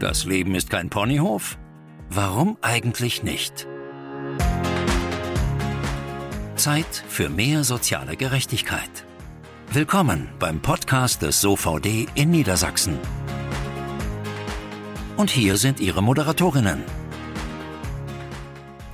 Das Leben ist kein Ponyhof? Warum eigentlich nicht? Zeit für mehr soziale Gerechtigkeit. Willkommen beim Podcast des SOVD in Niedersachsen. Und hier sind Ihre Moderatorinnen.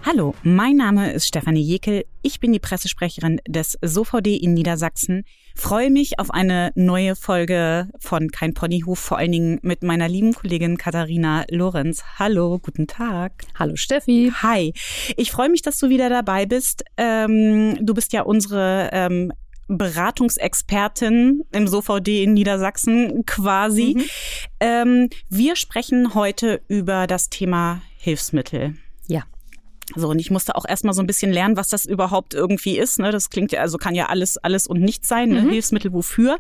Hallo, mein Name ist Stefanie Jekel. Ich bin die Pressesprecherin des SOVD in Niedersachsen. Freue mich auf eine neue Folge von Kein Ponyhof, vor allen Dingen mit meiner lieben Kollegin Katharina Lorenz. Hallo, guten Tag. Hallo Steffi. Hi. Ich freue mich, dass du wieder dabei bist. Ähm, du bist ja unsere ähm, Beratungsexpertin im SOVD in Niedersachsen quasi. Mhm. Ähm, wir sprechen heute über das Thema Hilfsmittel. So, und ich musste auch erstmal so ein bisschen lernen, was das überhaupt irgendwie ist. Ne? Das klingt ja, also kann ja alles, alles und nichts sein, ne? mhm. Hilfsmittel wofür.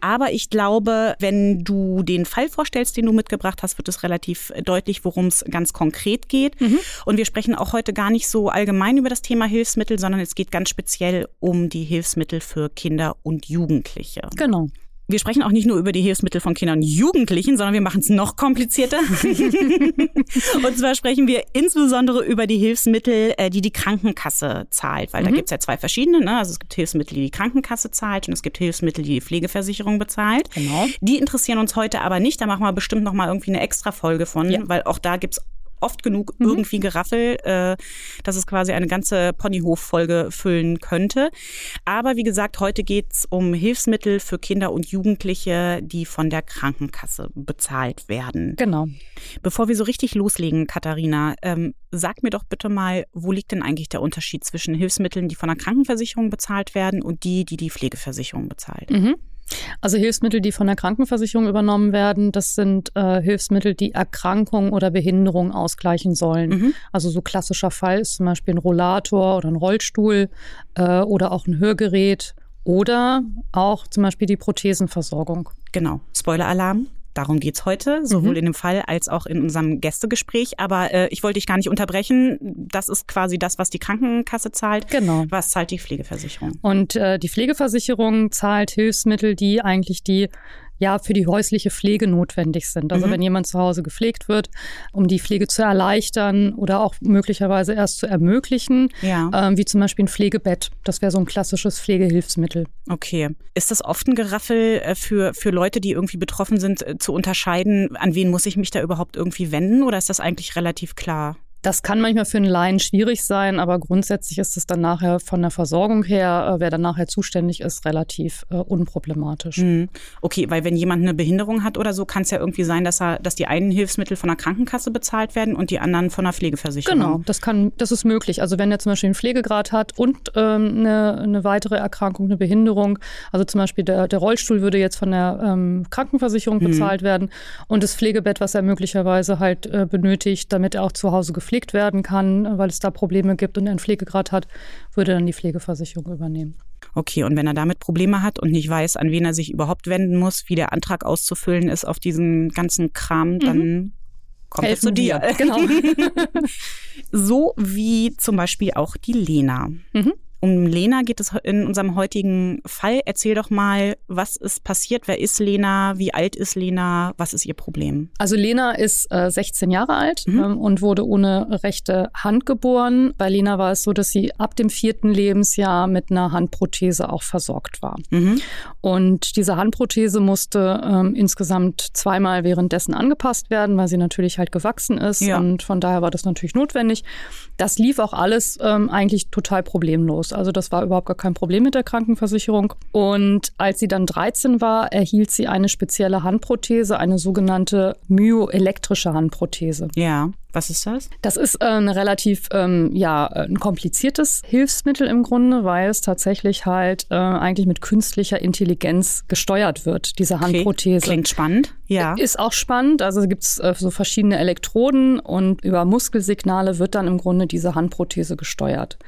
Aber ich glaube, wenn du den Fall vorstellst, den du mitgebracht hast, wird es relativ deutlich, worum es ganz konkret geht. Mhm. Und wir sprechen auch heute gar nicht so allgemein über das Thema Hilfsmittel, sondern es geht ganz speziell um die Hilfsmittel für Kinder und Jugendliche. Genau. Wir sprechen auch nicht nur über die Hilfsmittel von Kindern und Jugendlichen, sondern wir machen es noch komplizierter. und zwar sprechen wir insbesondere über die Hilfsmittel, äh, die die Krankenkasse zahlt, weil mhm. da gibt es ja zwei verschiedene. Ne? Also es gibt Hilfsmittel, die die Krankenkasse zahlt und es gibt Hilfsmittel, die die Pflegeversicherung bezahlt. Genau. Die interessieren uns heute aber nicht. Da machen wir bestimmt noch mal irgendwie eine extra Folge von, ja. weil auch da gibt's oft genug mhm. irgendwie Geraffel, äh, dass es quasi eine ganze Ponyhof-Folge füllen könnte. Aber wie gesagt, heute geht's um Hilfsmittel für Kinder und Jugendliche, die von der Krankenkasse bezahlt werden. Genau. Bevor wir so richtig loslegen, Katharina, ähm, sag mir doch bitte mal, wo liegt denn eigentlich der Unterschied zwischen Hilfsmitteln, die von der Krankenversicherung bezahlt werden und die, die die Pflegeversicherung bezahlt? Mhm. Also Hilfsmittel, die von der Krankenversicherung übernommen werden, das sind äh, Hilfsmittel, die Erkrankung oder Behinderung ausgleichen sollen. Mhm. Also so klassischer Fall ist zum Beispiel ein Rollator oder ein Rollstuhl äh, oder auch ein Hörgerät oder auch zum Beispiel die Prothesenversorgung. Genau. Spoiler-Alarm. Darum geht's heute, sowohl mhm. in dem Fall als auch in unserem Gästegespräch. Aber äh, ich wollte dich gar nicht unterbrechen. Das ist quasi das, was die Krankenkasse zahlt. Genau. Was zahlt die Pflegeversicherung? Und äh, die Pflegeversicherung zahlt Hilfsmittel, die eigentlich die ja für die häusliche Pflege notwendig sind. Also mhm. wenn jemand zu Hause gepflegt wird, um die Pflege zu erleichtern oder auch möglicherweise erst zu ermöglichen, ja. ähm, wie zum Beispiel ein Pflegebett. Das wäre so ein klassisches Pflegehilfsmittel. Okay. Ist das oft ein Geraffel äh, für, für Leute, die irgendwie betroffen sind, äh, zu unterscheiden, an wen muss ich mich da überhaupt irgendwie wenden oder ist das eigentlich relativ klar? Das kann manchmal für einen Laien schwierig sein, aber grundsätzlich ist es dann nachher von der Versorgung her, äh, wer dann nachher zuständig ist, relativ äh, unproblematisch. Mhm. Okay, weil wenn jemand eine Behinderung hat oder so, kann es ja irgendwie sein, dass er, dass die einen Hilfsmittel von der Krankenkasse bezahlt werden und die anderen von der Pflegeversicherung. Genau, das kann, das ist möglich. Also wenn er zum Beispiel einen Pflegegrad hat und ähm, eine, eine weitere Erkrankung, eine Behinderung, also zum Beispiel der, der Rollstuhl würde jetzt von der ähm, Krankenversicherung mhm. bezahlt werden und das Pflegebett, was er möglicherweise halt äh, benötigt, damit er auch zu Hause gepflegt gepflegt werden kann, weil es da Probleme gibt und er einen Pflegegrad hat, würde dann die Pflegeversicherung übernehmen. Okay, und wenn er damit Probleme hat und nicht weiß, an wen er sich überhaupt wenden muss, wie der Antrag auszufüllen ist auf diesen ganzen Kram, dann mhm. kommt er zu dir. Genau. so wie zum Beispiel auch die Lena. Mhm. Um Lena geht es in unserem heutigen Fall. Erzähl doch mal, was ist passiert? Wer ist Lena? Wie alt ist Lena? Was ist ihr Problem? Also Lena ist äh, 16 Jahre alt mhm. ähm, und wurde ohne rechte Hand geboren. Bei Lena war es so, dass sie ab dem vierten Lebensjahr mit einer Handprothese auch versorgt war. Mhm. Und diese Handprothese musste ähm, insgesamt zweimal währenddessen angepasst werden, weil sie natürlich halt gewachsen ist. Ja. Und von daher war das natürlich notwendig. Das lief auch alles ähm, eigentlich total problemlos. Also das war überhaupt gar kein Problem mit der Krankenversicherung. Und als sie dann 13 war, erhielt sie eine spezielle Handprothese, eine sogenannte myoelektrische Handprothese. Ja. Was ist das? Das ist äh, ein relativ ähm, ja ein kompliziertes Hilfsmittel im Grunde, weil es tatsächlich halt äh, eigentlich mit künstlicher Intelligenz gesteuert wird. Diese Handprothese okay. klingt spannend. Ja, ist auch spannend. Also gibt es äh, so verschiedene Elektroden und über Muskelsignale wird dann im Grunde diese Handprothese gesteuert.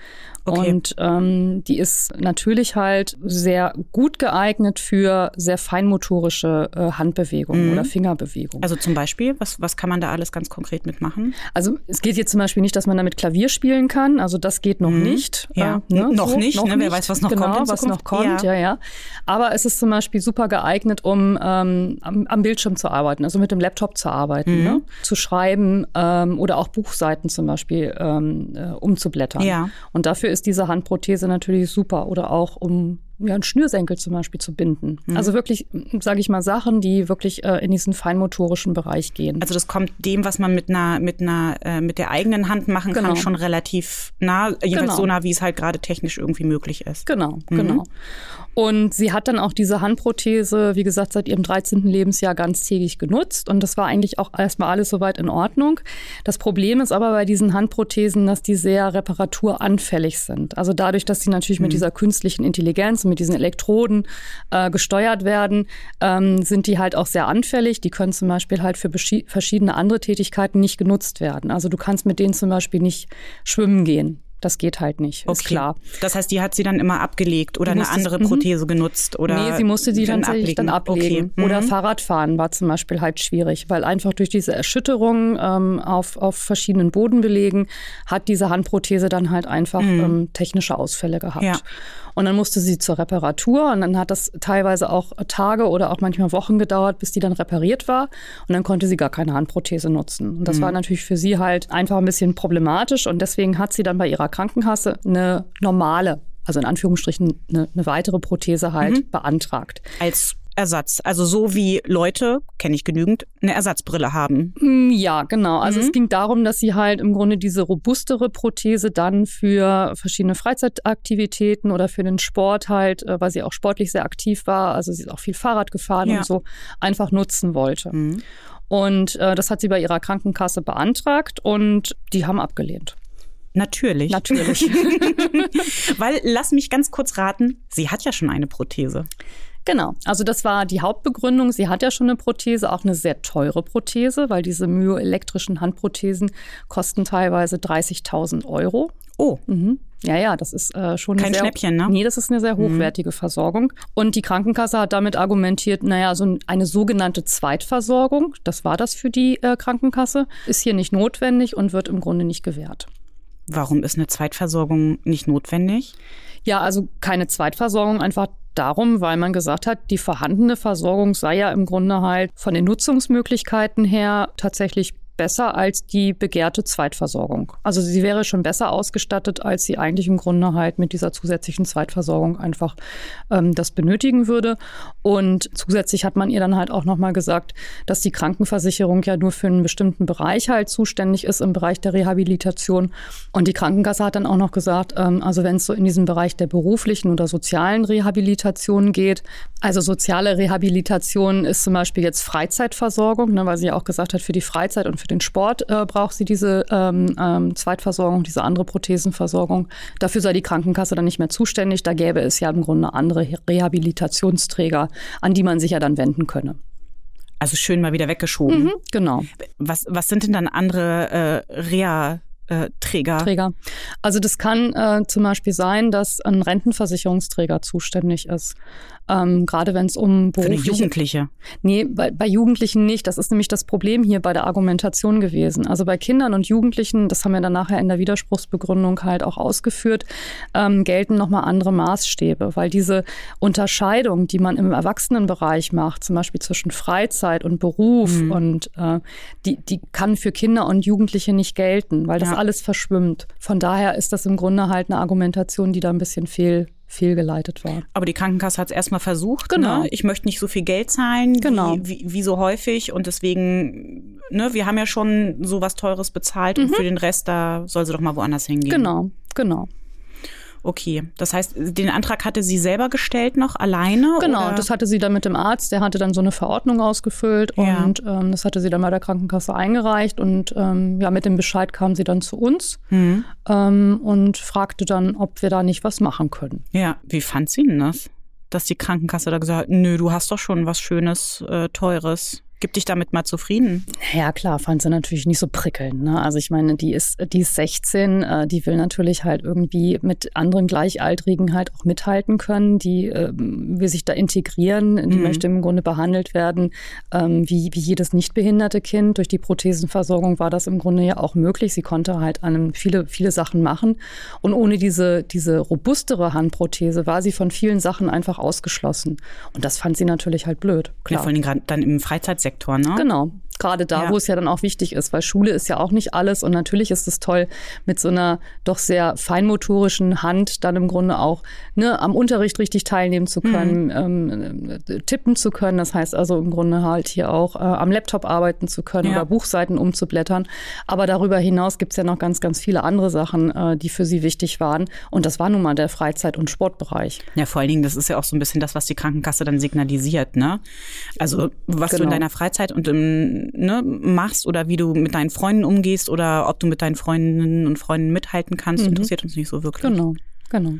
Okay. Und ähm, die ist natürlich halt sehr gut geeignet für sehr feinmotorische äh, Handbewegungen mhm. oder Fingerbewegungen. Also zum Beispiel, was, was kann man da alles ganz konkret mitmachen? Also es geht jetzt zum Beispiel nicht, dass man damit Klavier spielen kann. Also das geht noch mhm. nicht. Ja, äh, ne? noch so, nicht. Noch ne? Wer weiß, was noch genau, kommt. was noch kommt, ja. ja, ja. Aber es ist zum Beispiel super geeignet, um ähm, am, am, Bildschirm zu arbeiten, also mit dem Laptop zu arbeiten, mhm. ne? zu schreiben ähm, oder auch Buchseiten zum Beispiel ähm, äh, umzublättern. Ja. Und dafür ist diese Handprothese natürlich super oder auch um ja, einen Schnürsenkel zum Beispiel zu binden. Mhm. Also wirklich, sage ich mal, Sachen, die wirklich äh, in diesen feinmotorischen Bereich gehen. Also das kommt dem, was man mit einer, mit einer, äh, mit der eigenen Hand machen genau. kann, schon relativ nah, jedenfalls genau. so nah, wie es halt gerade technisch irgendwie möglich ist. Genau, mhm. genau. Und sie hat dann auch diese Handprothese, wie gesagt, seit ihrem 13. Lebensjahr ganztägig genutzt. Und das war eigentlich auch erstmal alles soweit in Ordnung. Das Problem ist aber bei diesen Handprothesen, dass die sehr reparaturanfällig sind. Also dadurch, dass sie natürlich mhm. mit dieser künstlichen Intelligenz, mit diesen Elektroden äh, gesteuert werden, ähm, sind die halt auch sehr anfällig. Die können zum Beispiel halt für verschiedene andere Tätigkeiten nicht genutzt werden. Also du kannst mit denen zum Beispiel nicht schwimmen gehen. Das geht halt nicht, okay. ist klar. Das heißt, die hat sie dann immer abgelegt oder eine andere mhm. Prothese genutzt oder? Nee, sie musste die dann tatsächlich dann ablegen. Okay. Oder mhm. Fahrradfahren war zum Beispiel halt schwierig, weil einfach durch diese Erschütterung ähm, auf, auf verschiedenen Bodenbelegen hat diese Handprothese dann halt einfach mhm. ähm, technische Ausfälle gehabt. Ja. Und dann musste sie zur Reparatur und dann hat das teilweise auch Tage oder auch manchmal Wochen gedauert, bis die dann repariert war. Und dann konnte sie gar keine Handprothese nutzen. Und das mhm. war natürlich für sie halt einfach ein bisschen problematisch. Und deswegen hat sie dann bei ihrer Krankenkasse eine normale also in Anführungsstrichen eine, eine weitere Prothese halt mhm. beantragt. Als Ersatz. Also so wie Leute, kenne ich genügend, eine Ersatzbrille haben. Mm, ja, genau. Also mhm. es ging darum, dass sie halt im Grunde diese robustere Prothese dann für verschiedene Freizeitaktivitäten oder für den Sport halt, äh, weil sie auch sportlich sehr aktiv war, also sie ist auch viel Fahrrad gefahren ja. und so, einfach nutzen wollte. Mhm. Und äh, das hat sie bei ihrer Krankenkasse beantragt und die haben abgelehnt. Natürlich. Natürlich. Weil, lass mich ganz kurz raten, sie hat ja schon eine Prothese. Genau, also das war die Hauptbegründung. Sie hat ja schon eine Prothese, auch eine sehr teure Prothese, weil diese myoelektrischen Handprothesen kosten teilweise 30.000 Euro. Oh. Mhm. Ja, ja, das ist äh, schon Kein sehr, Schnäppchen, ne? Nee, das ist eine sehr mhm. hochwertige mhm. Versorgung. Und die Krankenkasse hat damit argumentiert, naja, so eine sogenannte Zweitversorgung, das war das für die äh, Krankenkasse, ist hier nicht notwendig und wird im Grunde nicht gewährt. Warum ist eine Zweitversorgung nicht notwendig? Ja, also keine Zweitversorgung, einfach darum, weil man gesagt hat, die vorhandene Versorgung sei ja im Grunde halt von den Nutzungsmöglichkeiten her tatsächlich besser als die begehrte Zweitversorgung. Also sie wäre schon besser ausgestattet, als sie eigentlich im Grunde halt mit dieser zusätzlichen Zweitversorgung einfach ähm, das benötigen würde. Und zusätzlich hat man ihr dann halt auch nochmal gesagt, dass die Krankenversicherung ja nur für einen bestimmten Bereich halt zuständig ist im Bereich der Rehabilitation. Und die Krankenkasse hat dann auch noch gesagt, ähm, also wenn es so in diesem Bereich der beruflichen oder sozialen Rehabilitation geht, also soziale Rehabilitation ist zum Beispiel jetzt Freizeitversorgung, ne, weil sie ja auch gesagt hat, für die Freizeit und für den Sport äh, braucht sie diese ähm, ähm, Zweitversorgung, diese andere Prothesenversorgung. Dafür sei die Krankenkasse dann nicht mehr zuständig. Da gäbe es ja im Grunde andere Rehabilitationsträger, an die man sich ja dann wenden könne. Also schön mal wieder weggeschoben. Mhm, genau. Was, was sind denn dann andere äh, Reha? Äh, Träger. Träger. Also das kann äh, zum Beispiel sein, dass ein Rentenversicherungsträger zuständig ist. Ähm, gerade wenn es um berufliche... Für Jugendliche? Nee, bei, bei Jugendlichen nicht. Das ist nämlich das Problem hier bei der Argumentation gewesen. Also bei Kindern und Jugendlichen, das haben wir dann nachher in der Widerspruchsbegründung halt auch ausgeführt, ähm, gelten nochmal andere Maßstäbe, weil diese Unterscheidung, die man im Erwachsenenbereich macht, zum Beispiel zwischen Freizeit und Beruf mhm. und äh, die, die kann für Kinder und Jugendliche nicht gelten, weil das ja. Alles verschwimmt. Von daher ist das im Grunde halt eine Argumentation, die da ein bisschen fehl fehlgeleitet war. Aber die Krankenkasse hat es erstmal versucht. Genau. Ne? Ich möchte nicht so viel Geld zahlen, genau. wie, wie, wie so häufig. Und deswegen, ne, wir haben ja schon so was Teures bezahlt mhm. und für den Rest, da soll sie doch mal woanders hingehen. Genau, genau. Okay, das heißt, den Antrag hatte sie selber gestellt noch alleine? Genau, oder? das hatte sie dann mit dem Arzt, der hatte dann so eine Verordnung ausgefüllt ja. und ähm, das hatte sie dann bei der Krankenkasse eingereicht und ähm, ja, mit dem Bescheid kam sie dann zu uns mhm. ähm, und fragte dann, ob wir da nicht was machen können. Ja, wie fand sie denn das? Dass die Krankenkasse da gesagt hat, nö, du hast doch schon was Schönes, äh, Teures gib dich damit mal zufrieden. Ja, klar, fand sie natürlich nicht so prickelnd. Ne? Also ich meine, die ist, die ist 16, äh, die will natürlich halt irgendwie mit anderen Gleichaltrigen halt auch mithalten können. Die äh, will sich da integrieren, die mhm. möchte im Grunde behandelt werden ähm, wie, wie jedes nicht behinderte Kind. Durch die Prothesenversorgung war das im Grunde ja auch möglich. Sie konnte halt an viele, viele Sachen machen. Und ohne diese, diese robustere Handprothese war sie von vielen Sachen einfach ausgeschlossen. Und das fand sie natürlich halt blöd. Klar. Ja, vor allem gerade dann im Freizeitsektor, ne? Genau gerade da, ja. wo es ja dann auch wichtig ist, weil Schule ist ja auch nicht alles und natürlich ist es toll, mit so einer doch sehr feinmotorischen Hand dann im Grunde auch ne, am Unterricht richtig teilnehmen zu können, mhm. ähm, tippen zu können. Das heißt also im Grunde halt hier auch äh, am Laptop arbeiten zu können ja. oder Buchseiten umzublättern. Aber darüber hinaus gibt es ja noch ganz, ganz viele andere Sachen, äh, die für sie wichtig waren. Und das war nun mal der Freizeit- und Sportbereich. Ja, vor allen Dingen, das ist ja auch so ein bisschen das, was die Krankenkasse dann signalisiert. Ne? Also was genau. du in genau. deiner Freizeit und im ne, machst oder wie du mit deinen Freunden umgehst oder ob du mit deinen Freundinnen und Freunden mithalten kannst, mhm. interessiert uns nicht so wirklich. Genau, genau.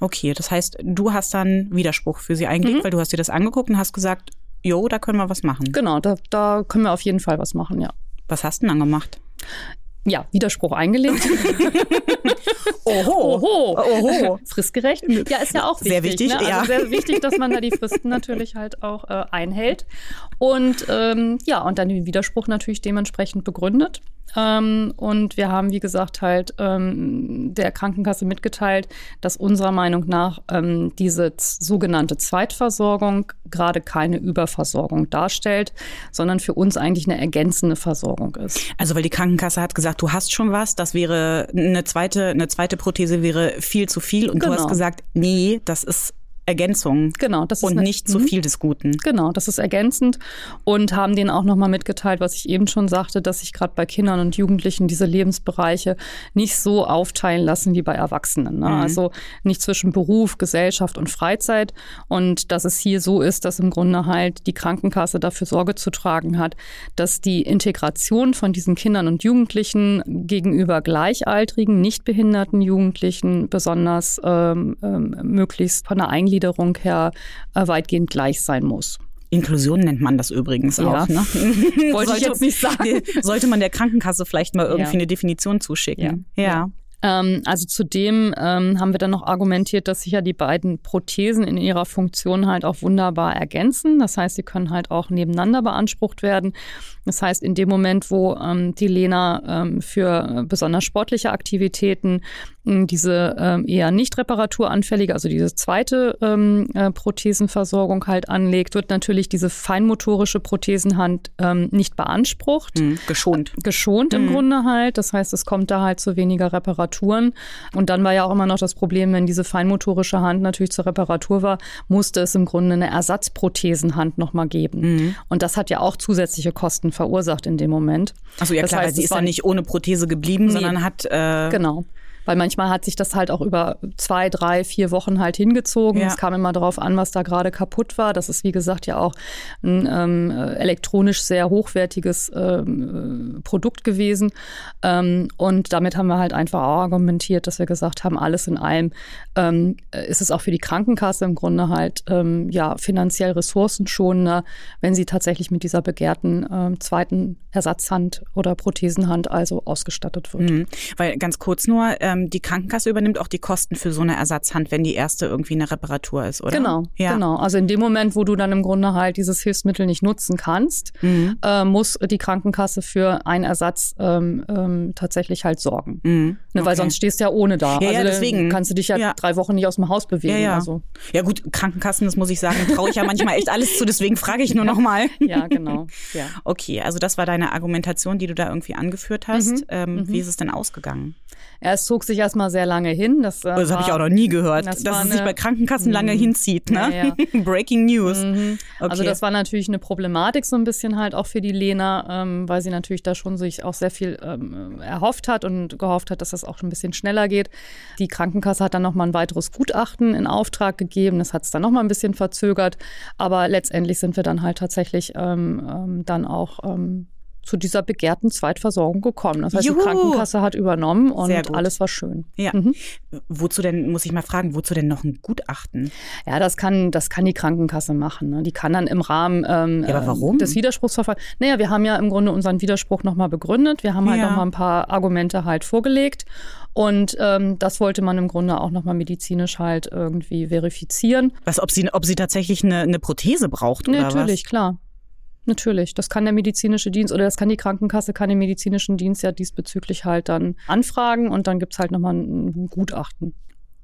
Okay, das heißt, du hast dann Widerspruch für sie eingelegt, mhm. weil du hast dir das angeguckt und hast gesagt, jo, da können wir was machen. Genau, da, da können wir auf jeden Fall was machen, ja. Was hast du denn dann gemacht? Ja, Widerspruch eingelegt. Oho. Oho. Oho. Fristgerecht. Ja, ist ja auch wichtig. Sehr wichtig, ne? also ja. Sehr wichtig, dass man da die Fristen natürlich halt auch äh, einhält. Und ähm, ja, und dann den Widerspruch natürlich dementsprechend begründet. Ähm, und wir haben, wie gesagt, halt ähm, der Krankenkasse mitgeteilt, dass unserer Meinung nach ähm, diese sogenannte Zweitversorgung gerade keine Überversorgung darstellt, sondern für uns eigentlich eine ergänzende Versorgung ist. Also weil die Krankenkasse hat gesagt, du hast schon was, das wäre eine zweite, eine zweite Prothese wäre viel zu viel und genau. du hast gesagt, nee, das ist Ergänzung. Genau, das ist und eine, nicht zu mhm. viel des Guten. Genau, das ist ergänzend und haben denen auch nochmal mitgeteilt, was ich eben schon sagte, dass sich gerade bei Kindern und Jugendlichen diese Lebensbereiche nicht so aufteilen lassen wie bei Erwachsenen. Ne? Mhm. Also nicht zwischen Beruf, Gesellschaft und Freizeit und dass es hier so ist, dass im Grunde halt die Krankenkasse dafür Sorge zu tragen hat, dass die Integration von diesen Kindern und Jugendlichen gegenüber gleichaltrigen, nicht behinderten Jugendlichen besonders ähm, ähm, möglichst von der Eingliederung Eingliederung her äh, weitgehend gleich sein muss. Inklusion nennt man das übrigens ja. auch. Ne? Wollte ich jetzt nicht sagen. Sollte man der Krankenkasse vielleicht mal irgendwie ja. eine Definition zuschicken. Ja. ja. Ähm, also zudem ähm, haben wir dann noch argumentiert, dass sich ja die beiden Prothesen in ihrer Funktion halt auch wunderbar ergänzen. Das heißt, sie können halt auch nebeneinander beansprucht werden. Das heißt, in dem Moment, wo ähm, die Lena ähm, für besonders sportliche Aktivitäten äh, diese ähm, eher nicht reparaturanfällige, also diese zweite ähm, äh, Prothesenversorgung halt anlegt, wird natürlich diese feinmotorische Prothesenhand ähm, nicht beansprucht. Mhm, geschont. Geschont im mhm. Grunde halt. Das heißt, es kommt da halt zu weniger Reparaturen. Und dann war ja auch immer noch das Problem, wenn diese feinmotorische Hand natürlich zur Reparatur war, musste es im Grunde eine Ersatzprothesenhand nochmal geben. Mhm. Und das hat ja auch zusätzliche Kosten verursacht in dem Moment. Also ja das klar, heißt, sie ist ja nicht ohne Prothese geblieben, nee, sondern hat äh genau weil manchmal hat sich das halt auch über zwei, drei, vier Wochen halt hingezogen. Ja. Es kam immer darauf an, was da gerade kaputt war. Das ist, wie gesagt, ja auch ein ähm, elektronisch sehr hochwertiges ähm, Produkt gewesen. Ähm, und damit haben wir halt einfach auch argumentiert, dass wir gesagt haben, alles in allem ähm, ist es auch für die Krankenkasse im Grunde halt ähm, ja finanziell ressourcenschonender, wenn sie tatsächlich mit dieser begehrten ähm, zweiten Ersatzhand oder Prothesenhand also ausgestattet wird. Mhm. Weil ganz kurz nur, ähm, die Krankenkasse übernimmt auch die Kosten für so eine Ersatzhand, wenn die erste irgendwie eine Reparatur ist, oder? Genau, ja. genau. Also in dem Moment, wo du dann im Grunde halt dieses Hilfsmittel nicht nutzen kannst, mhm. äh, muss die Krankenkasse für einen Ersatz ähm, ähm, tatsächlich halt sorgen. Mhm. Ne, weil sonst stehst du ja ohne da. Ja, also ja, deswegen kannst du dich ja, ja, drei Wochen nicht aus dem Haus bewegen. Ja, ja. Also. ja gut, Krankenkassen, das muss ich sagen, traue ich ja manchmal echt alles zu, deswegen frage ich nur noch mal. Ja, genau. Ja. Okay, also das war deine Argumentation, die du da irgendwie angeführt hast. Mhm. Ähm, mhm. Wie ist es denn ausgegangen? Ja, es zog sich erstmal sehr lange hin. Das, äh, das habe ich auch noch nie gehört, das dass es sich bei Krankenkassen lange mhm. hinzieht. Ne? Ja, ja. Breaking News. Mhm. Okay. Also das war natürlich eine Problematik so ein bisschen halt auch für die Lena, ähm, weil sie natürlich da schon sich auch sehr viel ähm, erhofft hat und gehofft hat, dass das auch ein bisschen schneller geht. Die Krankenkasse hat dann nochmal ein weiteres Gutachten in Auftrag gegeben. Das hat es dann nochmal ein bisschen verzögert. Aber letztendlich sind wir dann halt tatsächlich ähm, ähm dann auch ähm, zu dieser begehrten Zweitversorgung gekommen. Das heißt, Juhu. die Krankenkasse hat übernommen und alles war schön. Ja. Mhm. Wozu denn, muss ich mal fragen, wozu denn noch ein Gutachten? Ja, das kann, das kann die Krankenkasse machen. Ne? Die kann dann im Rahmen ähm, ja, aber warum? des Widerspruchsverfahrens. Naja, wir haben ja im Grunde unseren Widerspruch nochmal begründet. Wir haben halt ja. nochmal ein paar Argumente halt vorgelegt. Und ähm, das wollte man im Grunde auch nochmal medizinisch halt irgendwie verifizieren. Was, ob sie, ob sie tatsächlich eine, eine Prothese braucht nee, oder natürlich, was? klar. Natürlich, das kann der medizinische Dienst oder das kann die Krankenkasse, kann den medizinischen Dienst ja diesbezüglich halt dann anfragen und dann gibt's halt nochmal ein Gutachten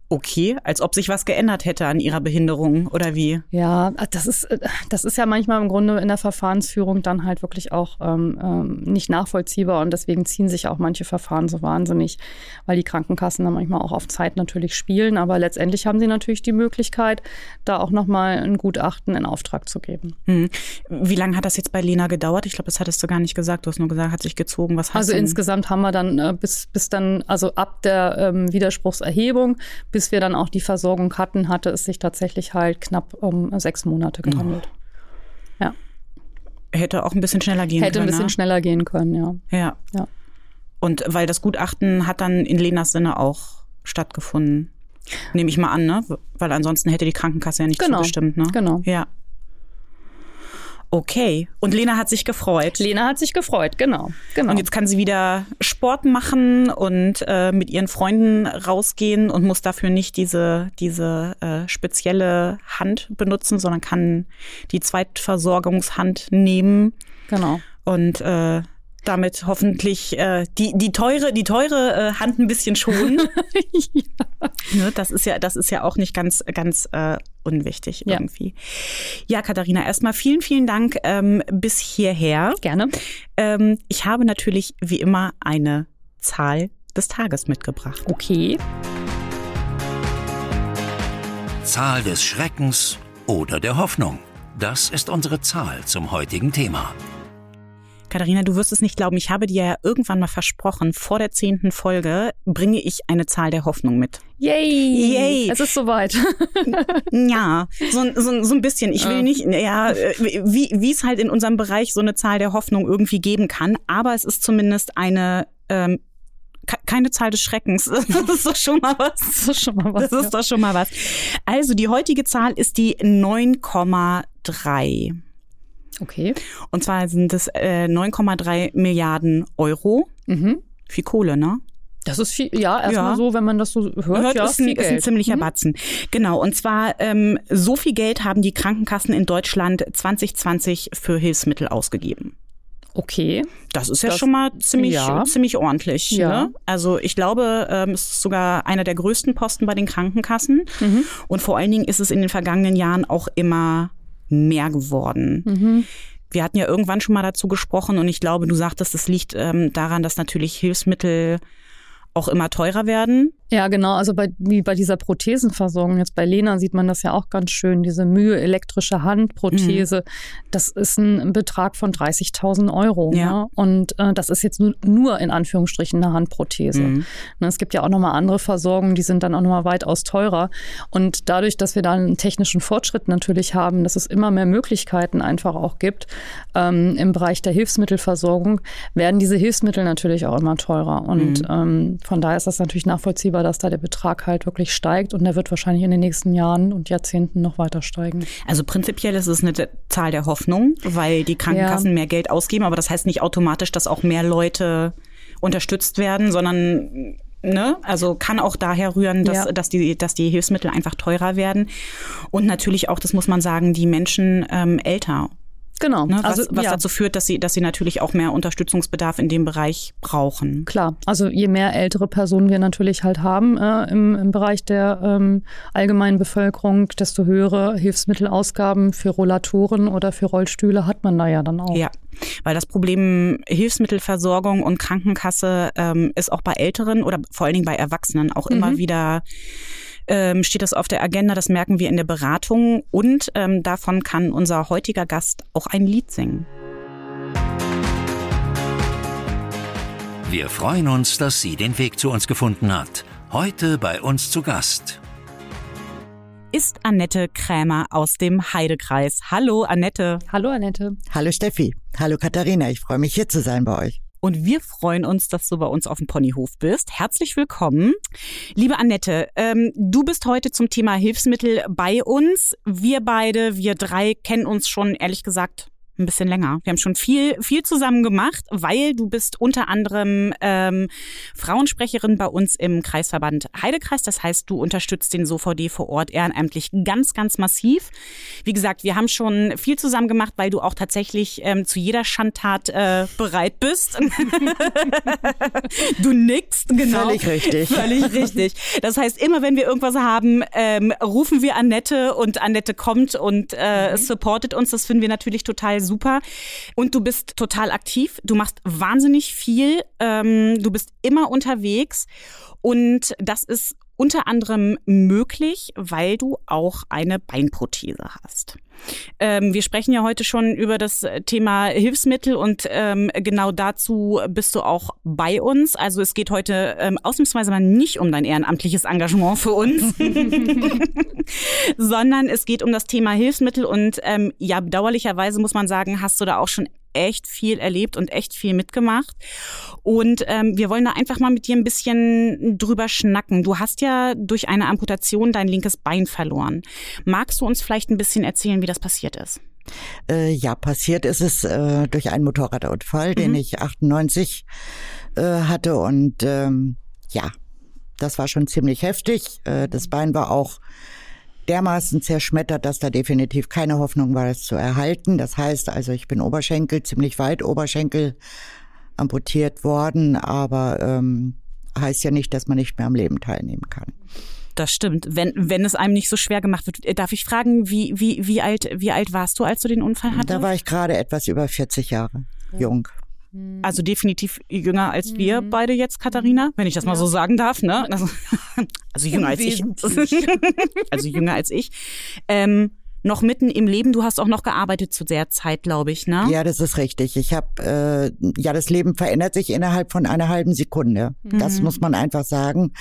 okay, als ob sich was geändert hätte an ihrer Behinderung oder wie? Ja, das ist, das ist ja manchmal im Grunde in der Verfahrensführung dann halt wirklich auch ähm, ähm, nicht nachvollziehbar und deswegen ziehen sich auch manche Verfahren so wahnsinnig, weil die Krankenkassen dann manchmal auch auf Zeit natürlich spielen, aber letztendlich haben sie natürlich die Möglichkeit, da auch nochmal ein Gutachten in Auftrag zu geben. Hm. Wie lange hat das jetzt bei Lena gedauert? Ich glaube, das hattest du gar nicht gesagt. Du hast nur gesagt, hat sich gezogen. Was hast also du? insgesamt haben wir dann äh, bis, bis dann, also ab der ähm, Widerspruchserhebung bis wir dann auch die Versorgung hatten, hatte es sich tatsächlich halt knapp um sechs Monate gehandelt. Oh. Ja. Hätte auch ein bisschen schneller gehen Hätte können. Hätte ein bisschen ne? schneller gehen können, ja. Ja. ja. Und weil das Gutachten hat dann in Lenas Sinne auch stattgefunden. Nehme ich mal an, ne? Weil ansonsten hätte die Krankenkasse ja nicht genau. zugestimmt, ne? Genau. Ja. Okay. Und Lena hat sich gefreut. Lena hat sich gefreut, genau. genau. Und jetzt kann sie wieder Sport machen und äh, mit ihren Freunden rausgehen und muss dafür nicht diese, diese äh, spezielle Hand benutzen, sondern kann die Zweitversorgungshand nehmen. Genau. Und äh, damit hoffentlich äh, die die teure die teure äh, Hand ein bisschen schonen. ja. ne, das ist ja das ist ja auch nicht ganz ganz äh, unwichtig ja. irgendwie. Ja, Katharina, erstmal vielen vielen Dank ähm, bis hierher. Gerne. Ähm, ich habe natürlich wie immer eine Zahl des Tages mitgebracht. Okay. Zahl des Schreckens oder der Hoffnung. Das ist unsere Zahl zum heutigen Thema. Katharina, du wirst es nicht glauben, ich habe dir ja irgendwann mal versprochen, vor der zehnten Folge bringe ich eine Zahl der Hoffnung mit. Yay! Yay! Es ist soweit. ja, so, so, so ein bisschen. Ich will nicht, ja, wie, wie es halt in unserem Bereich so eine Zahl der Hoffnung irgendwie geben kann, aber es ist zumindest eine ähm, keine Zahl des Schreckens. Das ist doch schon mal was. Das ist schon mal was. Das ist doch schon mal was. Also die heutige Zahl ist die 9,3. Okay. Und zwar sind es äh, 9,3 Milliarden Euro. Mhm. Viel Kohle, ne? Das ist viel, ja, erstmal ja. so, wenn man das so hört, hört ja, ist, ein, ist ein ziemlicher mhm. Batzen. Genau, und zwar ähm, so viel Geld haben die Krankenkassen in Deutschland 2020 für Hilfsmittel ausgegeben. Okay. Das ist ja das, schon mal ziemlich, ja. ziemlich ordentlich. Ja. Ne? Also ich glaube, ähm, es ist sogar einer der größten Posten bei den Krankenkassen. Mhm. Und vor allen Dingen ist es in den vergangenen Jahren auch immer mehr geworden. Mhm. Wir hatten ja irgendwann schon mal dazu gesprochen und ich glaube, du sagtest, es liegt ähm, daran, dass natürlich Hilfsmittel auch immer teurer werden. Ja, genau. Also bei, wie bei dieser Prothesenversorgung, jetzt bei Lena sieht man das ja auch ganz schön, diese Mühe elektrische Handprothese, mhm. das ist ein Betrag von 30.000 Euro. Ja. Ne? Und äh, das ist jetzt nur, nur in Anführungsstrichen eine Handprothese. Mhm. Ne, es gibt ja auch nochmal andere Versorgungen, die sind dann auch nochmal weitaus teurer. Und dadurch, dass wir da einen technischen Fortschritt natürlich haben, dass es immer mehr Möglichkeiten einfach auch gibt ähm, im Bereich der Hilfsmittelversorgung, werden diese Hilfsmittel natürlich auch immer teurer. Und mhm. ähm, von daher ist das natürlich nachvollziehbar, dass da der Betrag halt wirklich steigt und der wird wahrscheinlich in den nächsten Jahren und Jahrzehnten noch weiter steigen. Also prinzipiell ist es eine Zahl der Hoffnung, weil die Krankenkassen ja. mehr Geld ausgeben, aber das heißt nicht automatisch, dass auch mehr Leute unterstützt werden, sondern Ne? Also kann auch daher rühren, dass, ja. dass, die, dass die Hilfsmittel einfach teurer werden. Und natürlich auch, das muss man sagen, die Menschen ähm, älter Genau. Ne, was, also, was ja. dazu führt, dass sie, dass sie natürlich auch mehr Unterstützungsbedarf in dem Bereich brauchen. Klar, also je mehr ältere Personen wir natürlich halt haben äh, im, im Bereich der ähm, allgemeinen Bevölkerung, desto höhere Hilfsmittelausgaben für Rollatoren oder für Rollstühle hat man da ja dann auch. Ja, weil das Problem Hilfsmittelversorgung und Krankenkasse ähm, ist auch bei Älteren oder vor allen Dingen bei Erwachsenen auch mhm. immer wieder ähm, steht das auf der Agenda. Das merken wir in der Beratung. Und ähm, davon kann unser heutiger Gast auch ein Lied singen. Wir freuen uns, dass sie den Weg zu uns gefunden hat. Heute bei uns zu Gast ist Annette Krämer aus dem Heidekreis. Hallo Annette. Hallo Annette. Hallo Steffi. Hallo Katharina. Ich freue mich hier zu sein bei euch. Und wir freuen uns, dass du bei uns auf dem Ponyhof bist. Herzlich willkommen. Liebe Annette, ähm, du bist heute zum Thema Hilfsmittel bei uns. Wir beide, wir drei kennen uns schon, ehrlich gesagt, ein bisschen länger. Wir haben schon viel, viel zusammen gemacht, weil du bist unter anderem ähm, Frauensprecherin bei uns im Kreisverband Heidekreis. Das heißt, du unterstützt den SOVD vor Ort ehrenamtlich ganz, ganz massiv. Wie gesagt, wir haben schon viel zusammen gemacht, weil du auch tatsächlich ähm, zu jeder Schandtat äh, bereit bist. du nickst, genau. Völlig richtig. Völlig richtig. Das heißt, immer wenn wir irgendwas haben, ähm, rufen wir Annette und Annette kommt und äh, mhm. supportet uns. Das finden wir natürlich total super. Und du bist total aktiv. Du machst wahnsinnig viel. Ähm, du bist immer unterwegs. Und das ist unter anderem möglich, weil du auch eine Beinprothese hast. Ähm, wir sprechen ja heute schon über das Thema Hilfsmittel und ähm, genau dazu bist du auch bei uns. Also es geht heute ähm, ausnahmsweise mal nicht um dein ehrenamtliches Engagement für uns, sondern es geht um das Thema Hilfsmittel und ähm, ja, bedauerlicherweise muss man sagen, hast du da auch schon echt viel erlebt und echt viel mitgemacht. Und ähm, wir wollen da einfach mal mit dir ein bisschen drüber schnacken. Du hast ja durch eine Amputation dein linkes Bein verloren. Magst du uns vielleicht ein bisschen erzählen, wie das passiert ist? Äh, ja, passiert ist es äh, durch einen Motorradunfall, mhm. den ich 98 äh, hatte und ähm, ja, das war schon ziemlich heftig. Äh, das Bein war auch dermaßen zerschmettert, dass da definitiv keine Hoffnung war, es zu erhalten. Das heißt also, ich bin Oberschenkel, ziemlich weit Oberschenkel amputiert worden, aber ähm, heißt ja nicht, dass man nicht mehr am Leben teilnehmen kann. Das stimmt. Wenn, wenn es einem nicht so schwer gemacht wird. Darf ich fragen, wie, wie, wie, alt, wie alt warst du, als du den Unfall hattest? Da war ich gerade etwas über 40 Jahre jung. Also definitiv jünger als wir mhm. beide jetzt, Katharina, wenn ich das mal so sagen darf. Ne? Also, also jünger als ich. also jünger als ich. Ähm, noch mitten im Leben. Du hast auch noch gearbeitet zu der Zeit, glaube ich, ne? Ja, das ist richtig. Ich habe, äh, ja, das Leben verändert sich innerhalb von einer halben Sekunde. Mhm. Das muss man einfach sagen.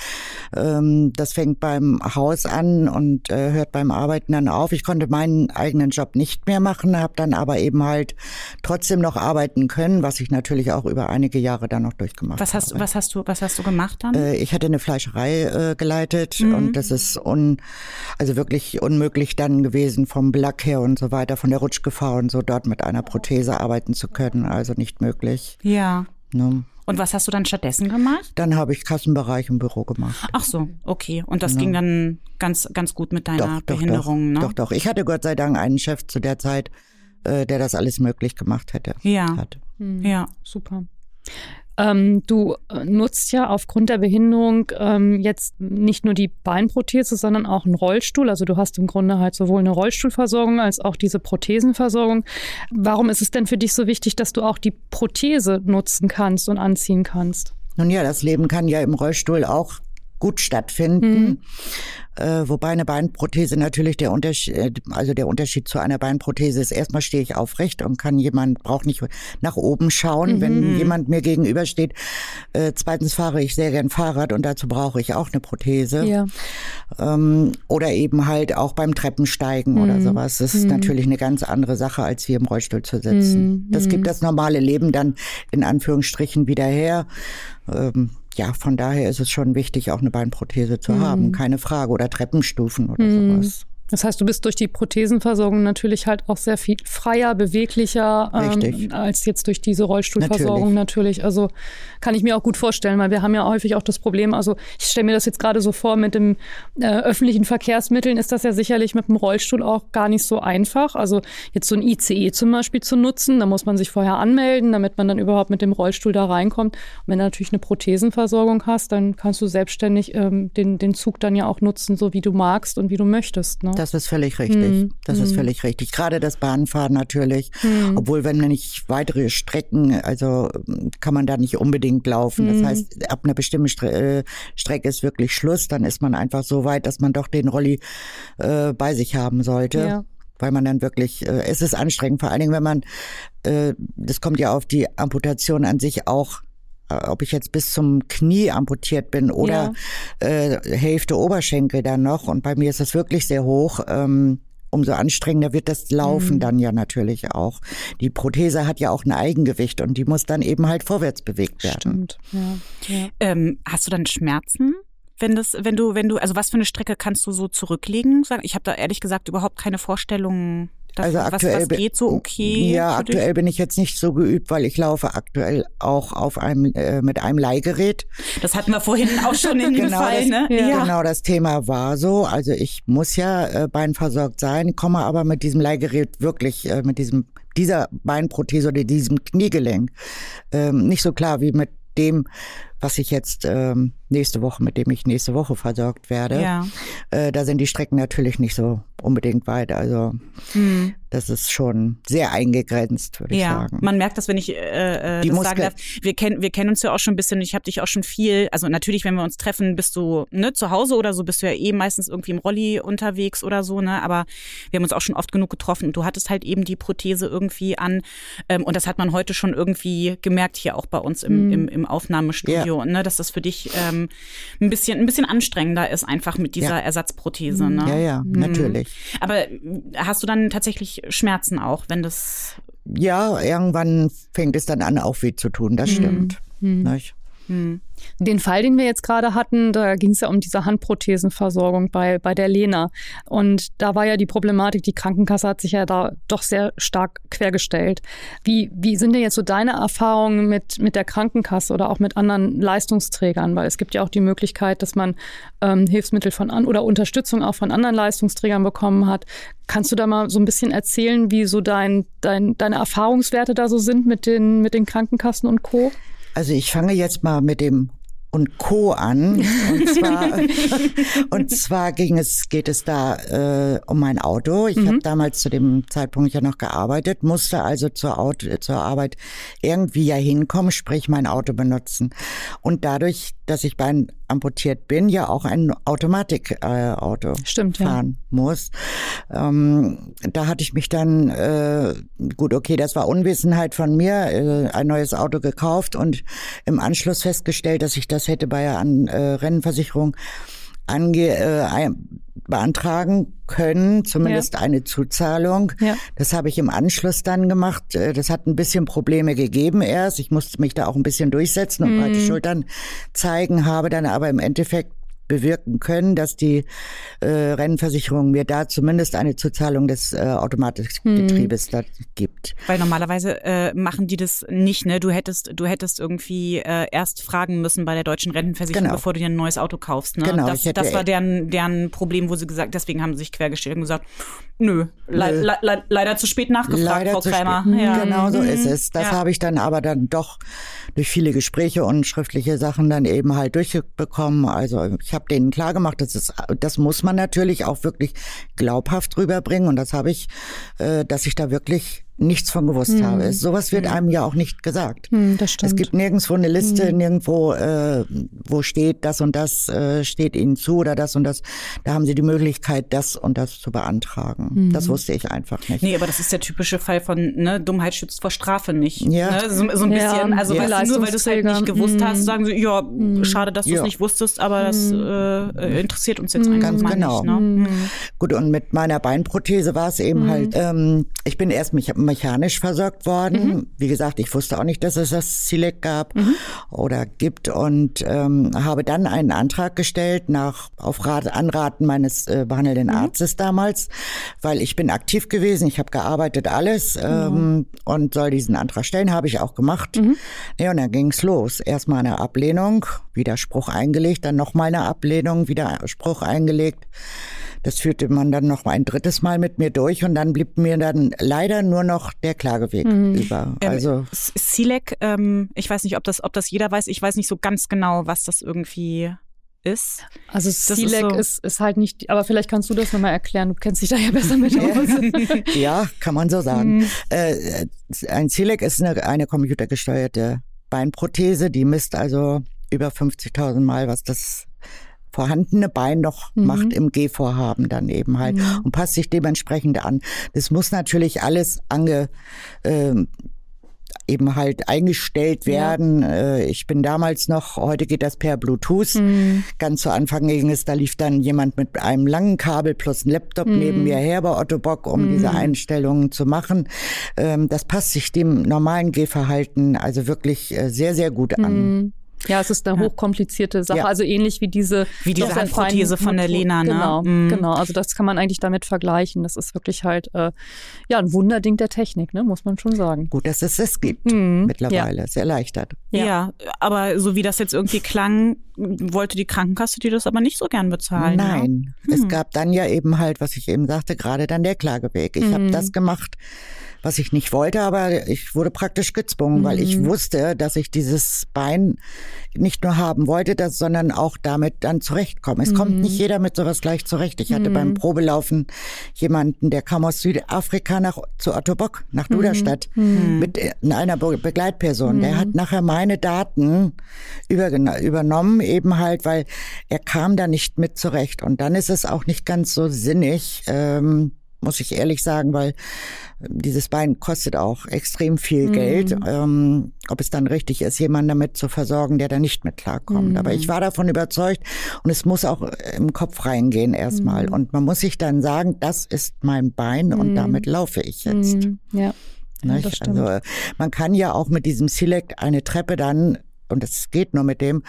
Ähm, das fängt beim Haus an und äh, hört beim Arbeiten dann auf. Ich konnte meinen eigenen Job nicht mehr machen, habe dann aber eben halt trotzdem noch arbeiten können, was ich natürlich auch über einige Jahre dann noch durchgemacht was hast, habe. Was hast du, was hast du gemacht dann? Äh, ich hatte eine Fleischerei äh, geleitet mhm. und das ist un, also wirklich unmöglich dann gewesen vom Black her und so weiter, von der Rutschgefahr und so dort mit einer Prothese arbeiten zu können. Also nicht möglich. Ja. Ne? Und was hast du dann stattdessen gemacht? Dann habe ich Kassenbereich im Büro gemacht. Ach so, okay. Und das ja. ging dann ganz, ganz gut mit deiner doch, Behinderung, doch, ne? Doch, doch. Ich hatte Gott sei Dank einen Chef zu der Zeit, äh, der das alles möglich gemacht hätte. Ja. Hat. Ja, super. Ähm, du äh, nutzt ja aufgrund der Behinderung ähm, jetzt nicht nur die Beinprothese, sondern auch einen Rollstuhl. Also du hast im Grunde halt sowohl eine Rollstuhlversorgung als auch diese Prothesenversorgung. Warum ist es denn für dich so wichtig, dass du auch die Prothese nutzen kannst und anziehen kannst? Nun ja, das Leben kann ja im Rollstuhl auch gut stattfinden. Mhm. Äh, wobei eine Beinprothese natürlich der Unterschied, äh, also der Unterschied zu einer Beinprothese ist, erstmal stehe ich aufrecht und kann jemand, braucht nicht nach oben schauen, mhm. wenn jemand mir gegenübersteht. Äh, zweitens fahre ich sehr gern Fahrrad und dazu brauche ich auch eine Prothese. Ja. Ähm, oder eben halt auch beim Treppensteigen mhm. oder sowas. Das ist mhm. natürlich eine ganz andere Sache, als hier im Rollstuhl zu sitzen. Mhm. Das gibt mhm. das normale Leben dann in Anführungsstrichen wieder her. Ähm, ja, von daher ist es schon wichtig, auch eine Beinprothese zu haben, keine Frage. Oder oder Treppenstufen oder mhm. sowas. Das heißt, du bist durch die Prothesenversorgung natürlich halt auch sehr viel freier, beweglicher ähm, als jetzt durch diese Rollstuhlversorgung natürlich. natürlich. Also kann ich mir auch gut vorstellen, weil wir haben ja häufig auch das Problem, also ich stelle mir das jetzt gerade so vor, mit dem äh, öffentlichen Verkehrsmitteln ist das ja sicherlich mit dem Rollstuhl auch gar nicht so einfach. Also jetzt so ein ICE zum Beispiel zu nutzen, da muss man sich vorher anmelden, damit man dann überhaupt mit dem Rollstuhl da reinkommt. Und wenn du natürlich eine Prothesenversorgung hast, dann kannst du selbstständig ähm, den, den Zug dann ja auch nutzen, so wie du magst und wie du möchtest. Ne? Das ist völlig richtig. Hm. Das ist völlig richtig. Gerade das Bahnfahren natürlich. Hm. Obwohl, wenn man nicht weitere Strecken, also kann man da nicht unbedingt laufen. Das hm. heißt, ab einer bestimmten Stre äh, Strecke ist wirklich Schluss. Dann ist man einfach so weit, dass man doch den Rolli äh, bei sich haben sollte. Ja weil man dann wirklich, äh, es ist anstrengend, vor allen Dingen, wenn man, äh, das kommt ja auf die Amputation an sich auch ob ich jetzt bis zum Knie amputiert bin oder ja. äh, Hälfte Oberschenkel dann noch. Und bei mir ist das wirklich sehr hoch. Ähm, umso anstrengender wird das Laufen mhm. dann ja natürlich auch. Die Prothese hat ja auch ein Eigengewicht und die muss dann eben halt vorwärts bewegt werden. Stimmt. Ja. Ja. Ähm, hast du dann Schmerzen? Wenn das, wenn du, wenn du, also was für eine Strecke kannst du so zurücklegen? Ich habe da ehrlich gesagt überhaupt keine Vorstellung Dafür, also aktuell was, was geht so okay? Ja, aktuell dich? bin ich jetzt nicht so geübt, weil ich laufe aktuell auch auf einem äh, mit einem Leihgerät. Das hatten wir vorhin auch schon in genau Fall, das, ne? Ja. Genau, das Thema war so. Also ich muss ja äh, beinversorgt sein, komme aber mit diesem Leihgerät wirklich äh, mit diesem dieser Beinprothese oder diesem Kniegelenk ähm, nicht so klar wie mit dem, was ich jetzt ähm, nächste Woche, mit dem ich nächste Woche versorgt werde. Ja. Äh, da sind die Strecken natürlich nicht so unbedingt weit. Also mhm. das ist schon sehr eingegrenzt, würde ja. ich sagen. Man merkt das, wenn ich äh, äh, die das Muskel sagen darf. Wir kennen wir kennen uns ja auch schon ein bisschen. Ich habe dich auch schon viel. Also natürlich, wenn wir uns treffen, bist du ne, zu Hause oder so, bist du ja eh meistens irgendwie im Rolli unterwegs oder so. Ne, aber wir haben uns auch schon oft genug getroffen. Und du hattest halt eben die Prothese irgendwie an. Ähm, und das hat man heute schon irgendwie gemerkt hier auch bei uns im, mhm. im, im Aufnahmestudio. Ja. Ne, dass das für dich ähm, ein bisschen ein bisschen anstrengender ist einfach mit dieser ja. Ersatzprothese. Ne? Ja, ja, mhm. natürlich. Aber hast du dann tatsächlich Schmerzen auch, wenn das? Ja, irgendwann fängt es dann an, auch weh zu tun. Das mhm. stimmt. Mhm. Hm. Den Fall, den wir jetzt gerade hatten, da ging es ja um diese Handprothesenversorgung bei, bei der Lena. Und da war ja die Problematik, die Krankenkasse hat sich ja da doch sehr stark quergestellt. Wie, wie sind denn jetzt so deine Erfahrungen mit, mit der Krankenkasse oder auch mit anderen Leistungsträgern? Weil es gibt ja auch die Möglichkeit, dass man ähm, Hilfsmittel von an oder Unterstützung auch von anderen Leistungsträgern bekommen hat. Kannst du da mal so ein bisschen erzählen, wie so dein, dein, deine Erfahrungswerte da so sind mit den, mit den Krankenkassen und Co.? Also ich fange jetzt mal mit dem und Co. an. Und zwar, und zwar ging es, geht es da äh, um mein Auto. Ich mhm. habe damals zu dem Zeitpunkt ja noch gearbeitet, musste also zur, Auto, zur Arbeit irgendwie ja hinkommen, sprich mein Auto benutzen. Und dadurch, dass ich bein amputiert bin, ja auch ein Automatikauto äh, Stimmt, fahren ja. muss. Ähm, da hatte ich mich dann, äh, gut, okay, das war Unwissenheit von mir, äh, ein neues Auto gekauft und im Anschluss festgestellt, dass ich das hätte bei an äh, Rennversicherung ange, äh, beantragen können, zumindest ja. eine Zuzahlung. Ja. Das habe ich im Anschluss dann gemacht. Äh, das hat ein bisschen Probleme gegeben erst. Ich musste mich da auch ein bisschen durchsetzen und mm. breite Schultern zeigen, habe dann aber im Endeffekt bewirken können, dass die äh, Rennversicherung mir da zumindest eine Zuzahlung des äh, Automatikgetriebes hm. gibt. Weil normalerweise äh, machen die das nicht, ne? Du hättest, du hättest irgendwie äh, erst fragen müssen bei der deutschen Rentenversicherung, genau. bevor du dir ein neues Auto kaufst. Ne? Genau, das, das war deren, deren Problem, wo sie gesagt, deswegen haben sie sich quergestellt und gesagt, nö, le le le leider zu spät nachgefragt, leider Frau Kreimer. Ja. Genau so mhm. ist es. Das ja. habe ich dann aber dann doch durch viele Gespräche und schriftliche Sachen dann eben halt durchbekommen. Also ich habe denen klar gemacht, das ist, das muss man natürlich auch wirklich glaubhaft rüberbringen. Und das habe ich, äh, dass ich da wirklich nichts von gewusst hm. habe. Sowas wird hm. einem ja auch nicht gesagt. Hm, das stimmt. Es gibt nirgendwo eine Liste, hm. nirgendwo, äh, wo steht, das und das äh, steht Ihnen zu oder das und das. Da haben Sie die Möglichkeit, das und das zu beantragen. Hm. Das wusste ich einfach nicht. Nee, aber das ist der typische Fall von ne, Dummheit schützt vor Strafe nicht. Ja. Ne? So, so ein bisschen. Ja. Also ja. Weißt du, nur weil du es halt nicht gewusst hast, hm. sagen sie, ja, schade, dass du es ja. nicht wusstest, aber das äh, interessiert uns jetzt einfach Ganz genau. nicht. Ne? Gut, und mit meiner Beinprothese war es eben halt, ähm, ich bin erst mich mechanisch versorgt worden. Mhm. Wie gesagt, ich wusste auch nicht, dass es das CILEC gab mhm. oder gibt und ähm, habe dann einen Antrag gestellt nach auf Rat, Anraten meines äh, behandelnden mhm. Arztes damals, weil ich bin aktiv gewesen, ich habe gearbeitet, alles ähm, und soll diesen Antrag stellen, habe ich auch gemacht. Mhm. Ja, und dann ging's los. Erstmal eine Ablehnung, Widerspruch eingelegt, dann nochmal eine Ablehnung, Widerspruch eingelegt. Das führte man dann noch ein drittes Mal mit mir durch und dann blieb mir dann leider nur noch der Klageweg mhm. über. Ähm, also ähm, SILEC, ähm, ich weiß nicht, ob das, ob das jeder weiß. Ich weiß nicht so ganz genau, was das irgendwie ist. Also SILEC ist, so ist, ist, halt nicht, aber vielleicht kannst du das nochmal erklären. Du kennst dich da ja besser mit aus. ja, kann man so sagen. Mhm. Äh, ein SILEC ist eine, eine computergesteuerte Beinprothese, die misst also über 50.000 Mal, was das vorhandene Bein noch mhm. macht im Gehvorhaben dann eben halt mhm. und passt sich dementsprechend an. Das muss natürlich alles ange, äh, eben halt eingestellt werden. Ja. Äh, ich bin damals noch, heute geht das per Bluetooth. Mhm. Ganz zu Anfang ging es, da lief dann jemand mit einem langen Kabel plus ein Laptop mhm. neben mir her bei Otto Bock, um mhm. diese Einstellungen zu machen. Ähm, das passt sich dem normalen Gehverhalten also wirklich äh, sehr, sehr gut an. Ja, es ist eine ja. hochkomplizierte Sache, ja. also ähnlich wie diese wie diese Handprothese von der Lena, ne? Genau, mhm. genau. Also das kann man eigentlich damit vergleichen. Das ist wirklich halt äh, ja ein Wunderding der Technik, ne, muss man schon sagen. Gut, dass es es gibt mhm. mittlerweile. Ja. Es erleichtert. Ja. ja, aber so wie das jetzt irgendwie klang, wollte die Krankenkasse dir das aber nicht so gern bezahlen. Nein, ja? hm. es gab dann ja eben halt, was ich eben sagte, gerade dann der Klageweg. Ich mhm. habe das gemacht was ich nicht wollte, aber ich wurde praktisch gezwungen, mhm. weil ich mhm. wusste, dass ich dieses Bein nicht nur haben wollte, das, sondern auch damit dann zurechtkomme. Es mhm. kommt nicht jeder mit sowas gleich zurecht. Ich hatte mhm. beim Probelaufen jemanden, der kam aus Südafrika nach, zu Otto Bock, nach mhm. Duderstadt, mhm. mit einer Begleitperson. Der hat nachher meine Daten übernommen, eben halt, weil er kam da nicht mit zurecht. Und dann ist es auch nicht ganz so sinnig, ähm, muss ich ehrlich sagen, weil dieses Bein kostet auch extrem viel mhm. Geld. Ähm, ob es dann richtig ist, jemanden damit zu versorgen, der da nicht mit klarkommt. Mhm. Aber ich war davon überzeugt und es muss auch im Kopf reingehen erstmal. Mhm. Und man muss sich dann sagen, das ist mein Bein und mhm. damit laufe ich jetzt. Mhm. Ja. Also man kann ja auch mit diesem Select eine Treppe dann und es geht nur mit dem,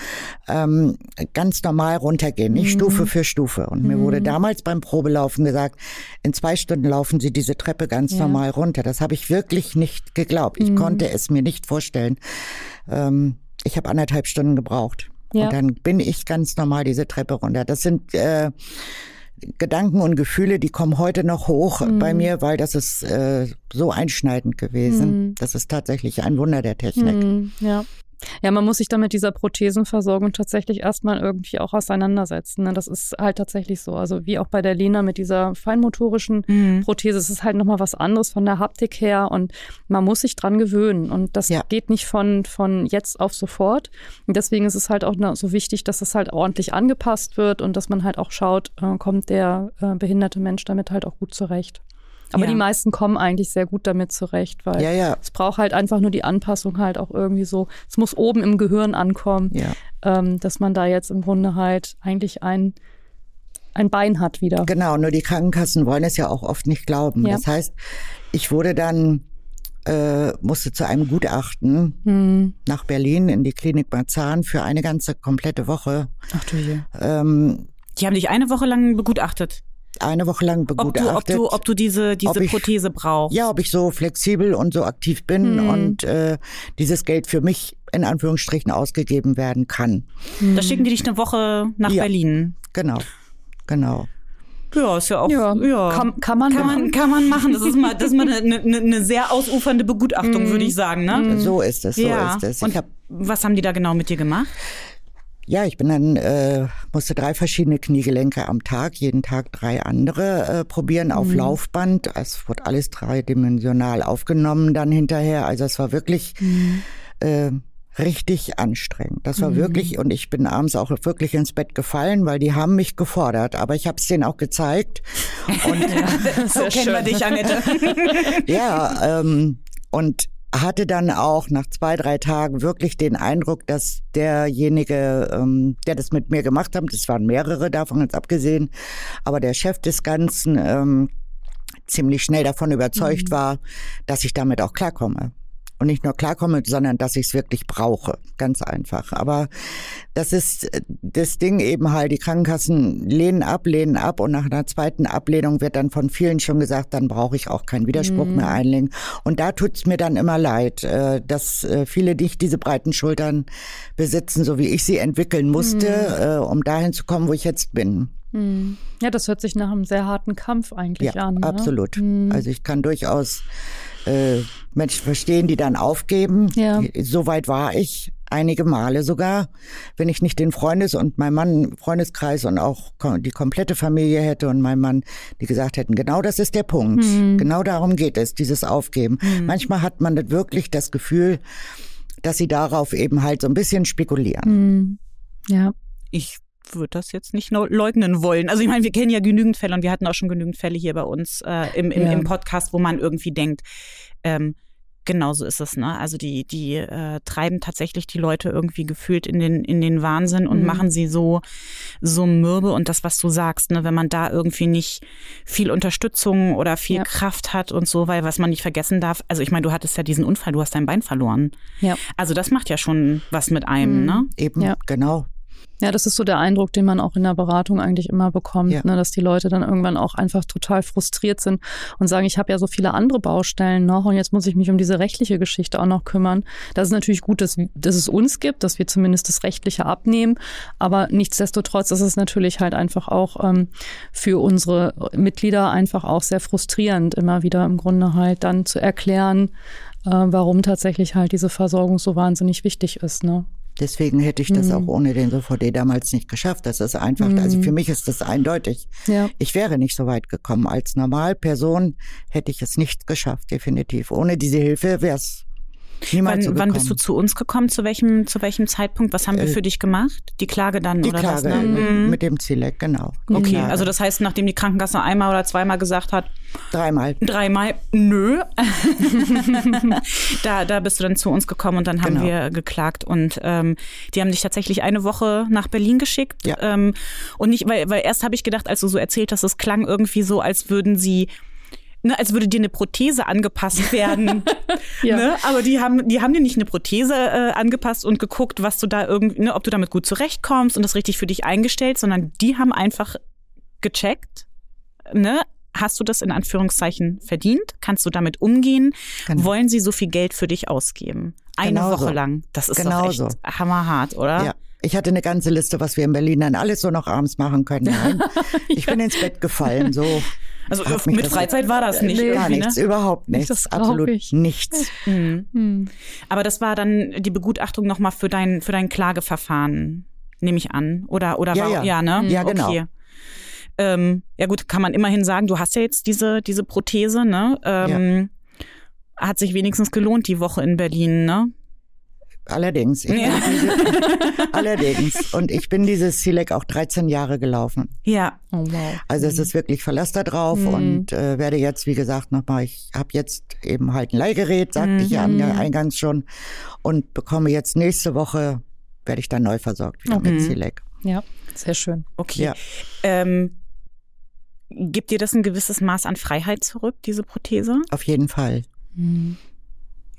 ähm, ganz normal runtergehen, nicht mhm. Stufe für Stufe. Und mhm. mir wurde mhm. damals beim Probelaufen gesagt, in zwei Stunden laufen Sie diese Treppe ganz ja. normal runter. Das habe ich wirklich nicht geglaubt. Ich mhm. konnte es mir nicht vorstellen. Ähm, ich habe anderthalb Stunden gebraucht. Ja. Und dann bin ich ganz normal diese Treppe runter. Das sind äh, Gedanken und Gefühle, die kommen heute noch hoch mhm. bei mir, weil das ist äh, so einschneidend gewesen. Mhm. Das ist tatsächlich ein Wunder der Technik. Mhm. Ja. Ja, man muss sich dann mit dieser Prothesenversorgung tatsächlich erstmal irgendwie auch auseinandersetzen. Ne? Das ist halt tatsächlich so. Also wie auch bei der Lena mit dieser feinmotorischen mhm. Prothese, es ist halt nochmal was anderes von der Haptik her und man muss sich dran gewöhnen. Und das ja. geht nicht von, von jetzt auf sofort. Und deswegen ist es halt auch so wichtig, dass es halt ordentlich angepasst wird und dass man halt auch schaut, äh, kommt der äh, behinderte Mensch damit halt auch gut zurecht. Aber ja. die meisten kommen eigentlich sehr gut damit zurecht, weil ja, ja. es braucht halt einfach nur die Anpassung halt auch irgendwie so. Es muss oben im Gehirn ankommen, ähm, dass man da jetzt im Grunde halt eigentlich ein ein Bein hat wieder. Genau, nur die Krankenkassen wollen es ja auch oft nicht glauben. Das heißt, ich wurde dann äh, musste zu einem Gutachten hm. nach Berlin in die Klinik Marzahn für eine ganze komplette Woche. Ach du je. Ähm, die haben dich eine Woche lang begutachtet eine Woche lang begutachtet. Ob du, ob du, ob du diese, diese ich, Prothese brauchst. Ja, ob ich so flexibel und so aktiv bin hm. und äh, dieses Geld für mich in Anführungsstrichen ausgegeben werden kann. Da schicken die dich eine Woche nach ja, Berlin. Genau, genau. Ja, ist ja auch. Ja, ja. Kann, kann, man kann man kann man machen. Das ist mal, das ist mal eine, eine, eine sehr ausufernde Begutachtung, mm. würde ich sagen. Ne? So ist es. So ja. ist es. Ich Und hab, was haben die da genau mit dir gemacht? Ja, ich bin dann, äh, musste drei verschiedene Kniegelenke am Tag, jeden Tag drei andere äh, probieren auf mhm. Laufband. Es wurde alles dreidimensional aufgenommen dann hinterher. Also es war wirklich mhm. äh, richtig anstrengend. Das war mhm. wirklich, und ich bin abends auch wirklich ins Bett gefallen, weil die haben mich gefordert. Aber ich habe es denen auch gezeigt. Und ja, so kennen wir dich, Annette. ja, ähm, und hatte dann auch nach zwei, drei Tagen wirklich den Eindruck, dass derjenige, ähm, der das mit mir gemacht hat, das waren mehrere davon jetzt abgesehen, aber der Chef des Ganzen ähm, ziemlich schnell davon überzeugt mhm. war, dass ich damit auch klarkomme und nicht nur klarkomme, sondern dass ich es wirklich brauche. Ganz einfach. Aber das ist das Ding eben halt, die Krankenkassen lehnen ab, lehnen ab und nach einer zweiten Ablehnung wird dann von vielen schon gesagt, dann brauche ich auch keinen Widerspruch mhm. mehr einlegen. Und da tut's mir dann immer leid, äh, dass äh, viele nicht diese breiten Schultern besitzen, so wie ich sie entwickeln musste, mhm. um dahin zu kommen, wo ich jetzt bin. Mhm. Ja, das hört sich nach einem sehr harten Kampf eigentlich ja, an. Ne? Absolut. Mhm. Also ich kann durchaus äh, Menschen verstehen, die dann aufgeben. Ja. Soweit war ich einige Male sogar, wenn ich nicht den Freundes- und mein Mann, Freundeskreis und auch die komplette Familie hätte und mein Mann, die gesagt hätten, genau das ist der Punkt. Mhm. Genau darum geht es, dieses Aufgeben. Mhm. Manchmal hat man wirklich das Gefühl, dass sie darauf eben halt so ein bisschen spekulieren. Mhm. Ja. Ich würde das jetzt nicht leugnen wollen. Also ich meine, wir kennen ja genügend Fälle und wir hatten auch schon genügend Fälle hier bei uns äh, im, im, ja. im Podcast, wo man irgendwie denkt, ähm, Genau so ist es, ne? Also die, die äh, treiben tatsächlich die Leute irgendwie gefühlt in den, in den Wahnsinn und mhm. machen sie so, so mürbe. Und das, was du sagst, ne, wenn man da irgendwie nicht viel Unterstützung oder viel ja. Kraft hat und so, weil was man nicht vergessen darf, also ich meine, du hattest ja diesen Unfall, du hast dein Bein verloren. Ja. Also das macht ja schon was mit einem, mhm. ne? Eben, ja. genau. Ja, das ist so der Eindruck, den man auch in der Beratung eigentlich immer bekommt, ja. ne, dass die Leute dann irgendwann auch einfach total frustriert sind und sagen, ich habe ja so viele andere Baustellen noch und jetzt muss ich mich um diese rechtliche Geschichte auch noch kümmern. Das ist natürlich gut, dass, dass es uns gibt, dass wir zumindest das Rechtliche abnehmen, aber nichtsdestotrotz ist es natürlich halt einfach auch ähm, für unsere Mitglieder einfach auch sehr frustrierend, immer wieder im Grunde halt dann zu erklären, äh, warum tatsächlich halt diese Versorgung so wahnsinnig wichtig ist. Ne? Deswegen hätte ich das mhm. auch ohne den SOVD damals nicht geschafft. Das ist einfach, mhm. also für mich ist das eindeutig. Ja. Ich wäre nicht so weit gekommen. Als Normalperson hätte ich es nicht geschafft, definitiv. Ohne diese Hilfe wäre es Niemals wann, wann bist du zu uns gekommen? Zu welchem, zu welchem Zeitpunkt? Was haben wir äh, für dich gemacht? Die Klage dann die oder Klage was? Ne? Mhm. Mit dem Zilek, genau. Okay, Klage. also das heißt, nachdem die Krankenkasse einmal oder zweimal gesagt hat, dreimal. Dreimal, nö. da, da bist du dann zu uns gekommen und dann haben genau. wir geklagt und ähm, die haben dich tatsächlich eine Woche nach Berlin geschickt. Ja. Ähm, und nicht, weil, weil erst habe ich gedacht, als du so erzählt hast, es klang irgendwie so, als würden sie ne, als würde dir eine Prothese angepasst werden. ja. ne? Aber die haben, die haben dir nicht eine Prothese äh, angepasst und geguckt, was du da irgendwie, ne, ob du damit gut zurechtkommst und das richtig für dich eingestellt, sondern die haben einfach gecheckt, ne, hast du das in Anführungszeichen verdient? Kannst du damit umgehen? Genau. Wollen sie so viel Geld für dich ausgeben? Eine genau Woche so. lang. Das ist genau doch echt so. hammerhart, oder? Ja. Ich hatte eine ganze Liste, was wir in Berlin dann alles so noch abends machen können. Nein, ich bin ins Bett gefallen, so. Also mit Freizeit war das nicht. Nee, gar nichts, ne? überhaupt nichts. Das absolut ich. nichts. Mhm. Mhm. Aber das war dann die Begutachtung nochmal für dein, für dein Klageverfahren, nehme ich an. Oder, oder ja, war, ja. ja, ne? Ja, genau. Okay. Ähm, ja gut, kann man immerhin sagen, du hast ja jetzt diese, diese Prothese, ne? Ähm, ja. Hat sich wenigstens gelohnt, die Woche in Berlin, ne? Allerdings. Ja. Diese, allerdings. Und ich bin dieses Silek auch 13 Jahre gelaufen. Ja. Oh, wow. Also es ist wirklich Verlass da drauf mhm. und äh, werde jetzt, wie gesagt, nochmal, ich habe jetzt eben halt ein Leihgerät, sagte mhm. ich ja mhm. eingangs schon, und bekomme jetzt nächste Woche, werde ich dann neu versorgt wieder okay. mit Silek. Ja, sehr schön. Okay. Ja. Ähm, gibt dir das ein gewisses Maß an Freiheit zurück, diese Prothese? Auf jeden Fall. Mhm.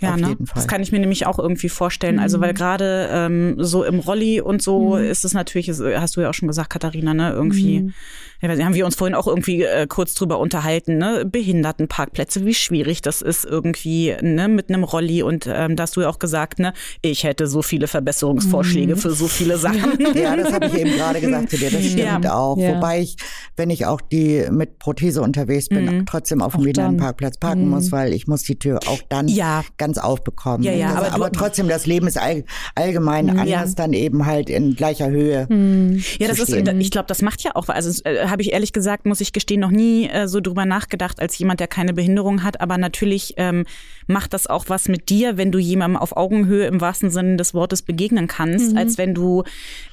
Ja, Auf ne? jeden Fall. Das kann ich mir nämlich auch irgendwie vorstellen. Mhm. Also weil mhm. gerade ähm, so im Rolli und so mhm. ist es natürlich, hast du ja auch schon gesagt, Katharina, ne, irgendwie mhm ja, haben wir uns vorhin auch irgendwie äh, kurz drüber unterhalten, ne? Behindertenparkplätze, wie schwierig das ist irgendwie, ne, mit einem Rolli und ähm, da hast du ja auch gesagt, ne, ich hätte so viele Verbesserungsvorschläge mhm. für so viele Sachen. Ja, das habe ich eben gerade gesagt zu dir, das stimmt ja. auch. Ja. Wobei ich, wenn ich auch die mit Prothese unterwegs bin, mhm. trotzdem auf dem Behindertenparkplatz parken mhm. muss, weil ich muss die Tür auch dann ja. ganz aufbekommen. Ja, ja, aber, aber trotzdem, das Leben ist all, allgemein anders dann eben halt in gleicher Höhe. Mhm. Ja, das ist, ich glaube, das macht ja auch, also äh, habe ich ehrlich gesagt, muss ich gestehen, noch nie äh, so drüber nachgedacht als jemand, der keine Behinderung hat. Aber natürlich ähm, macht das auch was mit dir, wenn du jemandem auf Augenhöhe im wahrsten Sinne des Wortes begegnen kannst, mhm. als wenn du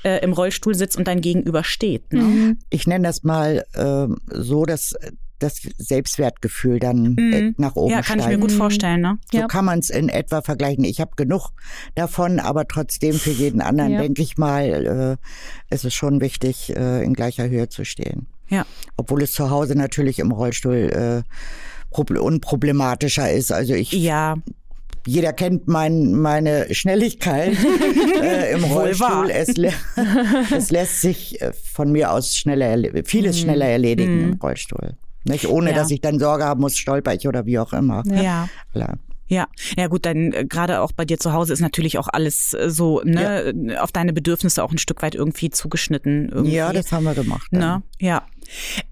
äh, im Rollstuhl sitzt und dein Gegenüber steht. Ne? Mhm. Ich nenne das mal äh, so, dass das Selbstwertgefühl dann mhm. nach oben Ja, kann steigt. ich mir gut vorstellen. Ne? So ja. kann man es in etwa vergleichen. Ich habe genug davon, aber trotzdem für jeden anderen, ja. denke ich mal, äh, ist es schon wichtig, äh, in gleicher Höhe zu stehen. Ja. Obwohl es zu Hause natürlich im Rollstuhl äh, unproblematischer ist. Also ich ja jeder kennt mein, meine Schnelligkeit äh, im Rollstuhl. Es, es, lässt sich äh, von mir aus schneller, vieles mhm. schneller erledigen mm. im Rollstuhl. Nicht? Ohne ja. dass ich dann Sorge haben muss, stolper ich oder wie auch immer. Ja. Klar. Ja, ja gut, dann äh, gerade auch bei dir zu Hause ist natürlich auch alles äh, so ne, ja. auf deine Bedürfnisse auch ein Stück weit irgendwie zugeschnitten. Irgendwie. Ja, das haben wir gemacht. Ne? Ja.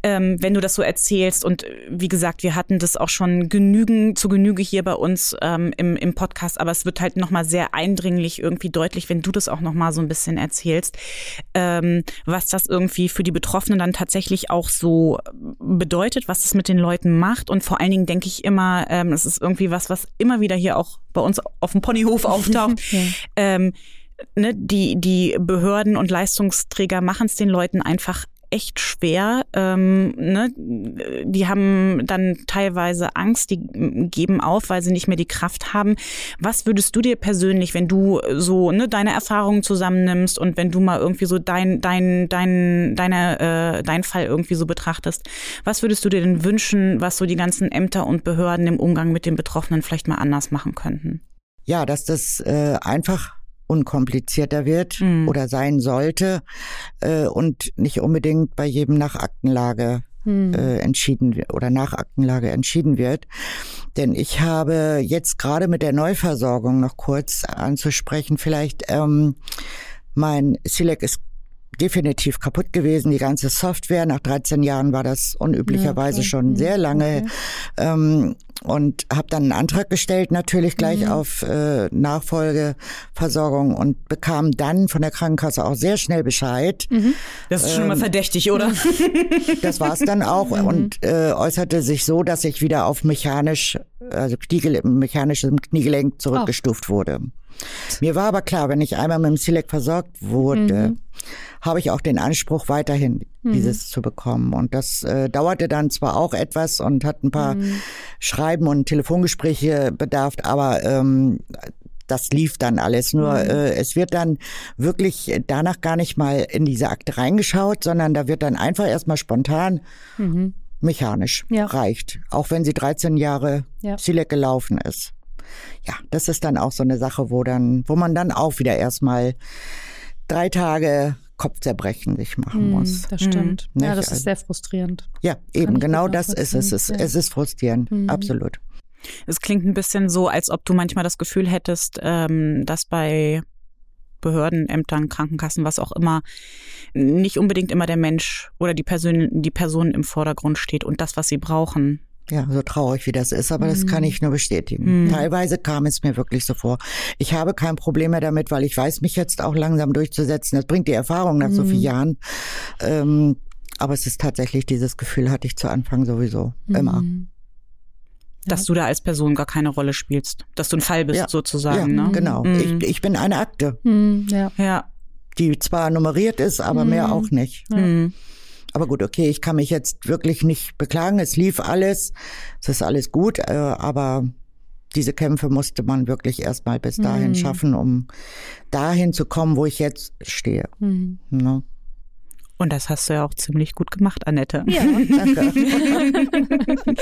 Ähm, wenn du das so erzählst und äh, wie gesagt, wir hatten das auch schon genügend zu Genüge hier bei uns ähm, im, im Podcast, aber es wird halt nochmal sehr eindringlich irgendwie deutlich, wenn du das auch nochmal so ein bisschen erzählst, ähm, was das irgendwie für die Betroffenen dann tatsächlich auch so bedeutet, was es mit den Leuten macht und vor allen Dingen denke ich immer, ähm, es ist irgendwie was, was immer wieder hier auch bei uns auf dem Ponyhof auftaucht. ähm, ne, die, die Behörden und Leistungsträger machen es den Leuten einfach echt schwer. Ähm, ne? Die haben dann teilweise Angst, die geben auf, weil sie nicht mehr die Kraft haben. Was würdest du dir persönlich, wenn du so ne, deine Erfahrungen zusammennimmst und wenn du mal irgendwie so dein, dein, dein, deine, äh, dein Fall irgendwie so betrachtest, was würdest du dir denn wünschen, was so die ganzen Ämter und Behörden im Umgang mit den Betroffenen vielleicht mal anders machen könnten? Ja, dass das äh, einfach unkomplizierter wird mhm. oder sein sollte äh, und nicht unbedingt bei jedem nach Aktenlage mhm. äh, entschieden oder nach Aktenlage entschieden wird. Denn ich habe jetzt gerade mit der Neuversorgung noch kurz anzusprechen, vielleicht ähm, mein Silek ist definitiv kaputt gewesen, die ganze Software. Nach 13 Jahren war das unüblicherweise okay. schon sehr lange. Okay. Ähm, und habe dann einen Antrag gestellt, natürlich gleich mhm. auf äh, Nachfolgeversorgung und bekam dann von der Krankenkasse auch sehr schnell Bescheid. Mhm. Das ist schon ähm, mal verdächtig, oder? das war es dann auch mhm. und äh, äußerte sich so, dass ich wieder auf mechanisch, also Kniegel mechanisches Kniegelenk zurückgestuft oh. wurde. Mir war aber klar, wenn ich einmal mit dem Silek versorgt wurde, mhm. Habe ich auch den Anspruch, weiterhin mhm. dieses zu bekommen. Und das äh, dauerte dann zwar auch etwas und hat ein paar mhm. Schreiben und Telefongespräche bedarf, aber ähm, das lief dann alles. Nur mhm. äh, es wird dann wirklich danach gar nicht mal in diese Akte reingeschaut, sondern da wird dann einfach erstmal spontan mhm. mechanisch ja. reicht. Auch wenn sie 13 Jahre ja. Silek gelaufen ist ja, das ist dann auch so eine Sache, wo dann, wo man dann auch wieder erstmal drei Tage Kopfzerbrechen sich machen mm, muss. Das stimmt. Mm, ja, das ist sehr frustrierend. Ja, eben, genau das ist es. Es, ja. es ist frustrierend, mm. absolut. Es klingt ein bisschen so, als ob du manchmal das Gefühl hättest, ähm, dass bei Behörden, Ämtern, Krankenkassen, was auch immer, nicht unbedingt immer der Mensch oder die Person, die Person im Vordergrund steht und das, was sie brauchen, ja, so traurig wie das ist, aber mhm. das kann ich nur bestätigen. Mhm. Teilweise kam es mir wirklich so vor. Ich habe kein Problem mehr damit, weil ich weiß, mich jetzt auch langsam durchzusetzen. Das bringt die Erfahrung nach mhm. so vielen mhm. Jahren. Ähm, aber es ist tatsächlich dieses Gefühl hatte ich zu Anfang sowieso immer. Mhm. Dass ja. du da als Person gar keine Rolle spielst, dass du ein Fall bist ja. sozusagen. Ja, ne? genau. Ich, mhm. ich bin eine Akte. Ja. ja. Die zwar nummeriert ist, aber mehr auch nicht. Ja. Aber gut, okay, ich kann mich jetzt wirklich nicht beklagen. Es lief alles, es ist alles gut, äh, aber diese Kämpfe musste man wirklich erstmal bis dahin mhm. schaffen, um dahin zu kommen, wo ich jetzt stehe. Mhm. Ne? Und das hast du ja auch ziemlich gut gemacht, Annette. Ja, danke.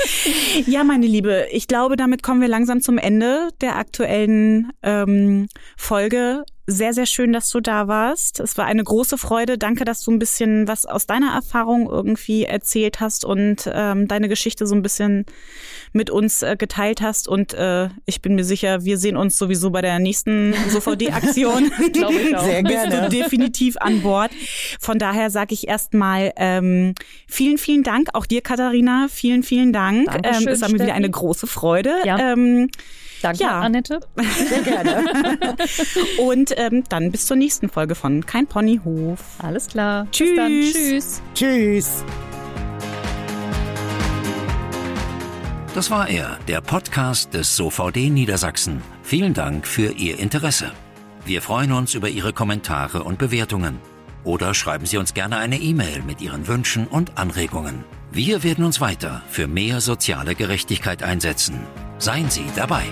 ja, meine Liebe, ich glaube, damit kommen wir langsam zum Ende der aktuellen ähm, Folge sehr, sehr schön, dass du da warst. Es war eine große Freude. Danke, dass du ein bisschen was aus deiner Erfahrung irgendwie erzählt hast und ähm, deine Geschichte so ein bisschen mit uns äh, geteilt hast. Und äh, ich bin mir sicher, wir sehen uns sowieso bei der nächsten SOVD-Aktion. Glaube ich auch. Sehr gerne. Bist du definitiv an Bord. Von daher sage ich erstmal ähm, vielen, vielen Dank. Auch dir, Katharina, vielen, vielen Dank. Dankeschön, ähm, es war mir wieder eine große Freude. Ja. Ähm, Danke, ja. Annette. Sehr gerne. Und ähm, dann bis zur nächsten Folge von Kein Ponyhof. Alles klar. Tschüss. Tschüss. Tschüss. Das war er, der Podcast des SOVD Niedersachsen. Vielen Dank für Ihr Interesse. Wir freuen uns über Ihre Kommentare und Bewertungen. Oder schreiben Sie uns gerne eine E-Mail mit Ihren Wünschen und Anregungen. Wir werden uns weiter für mehr soziale Gerechtigkeit einsetzen. Seien Sie dabei.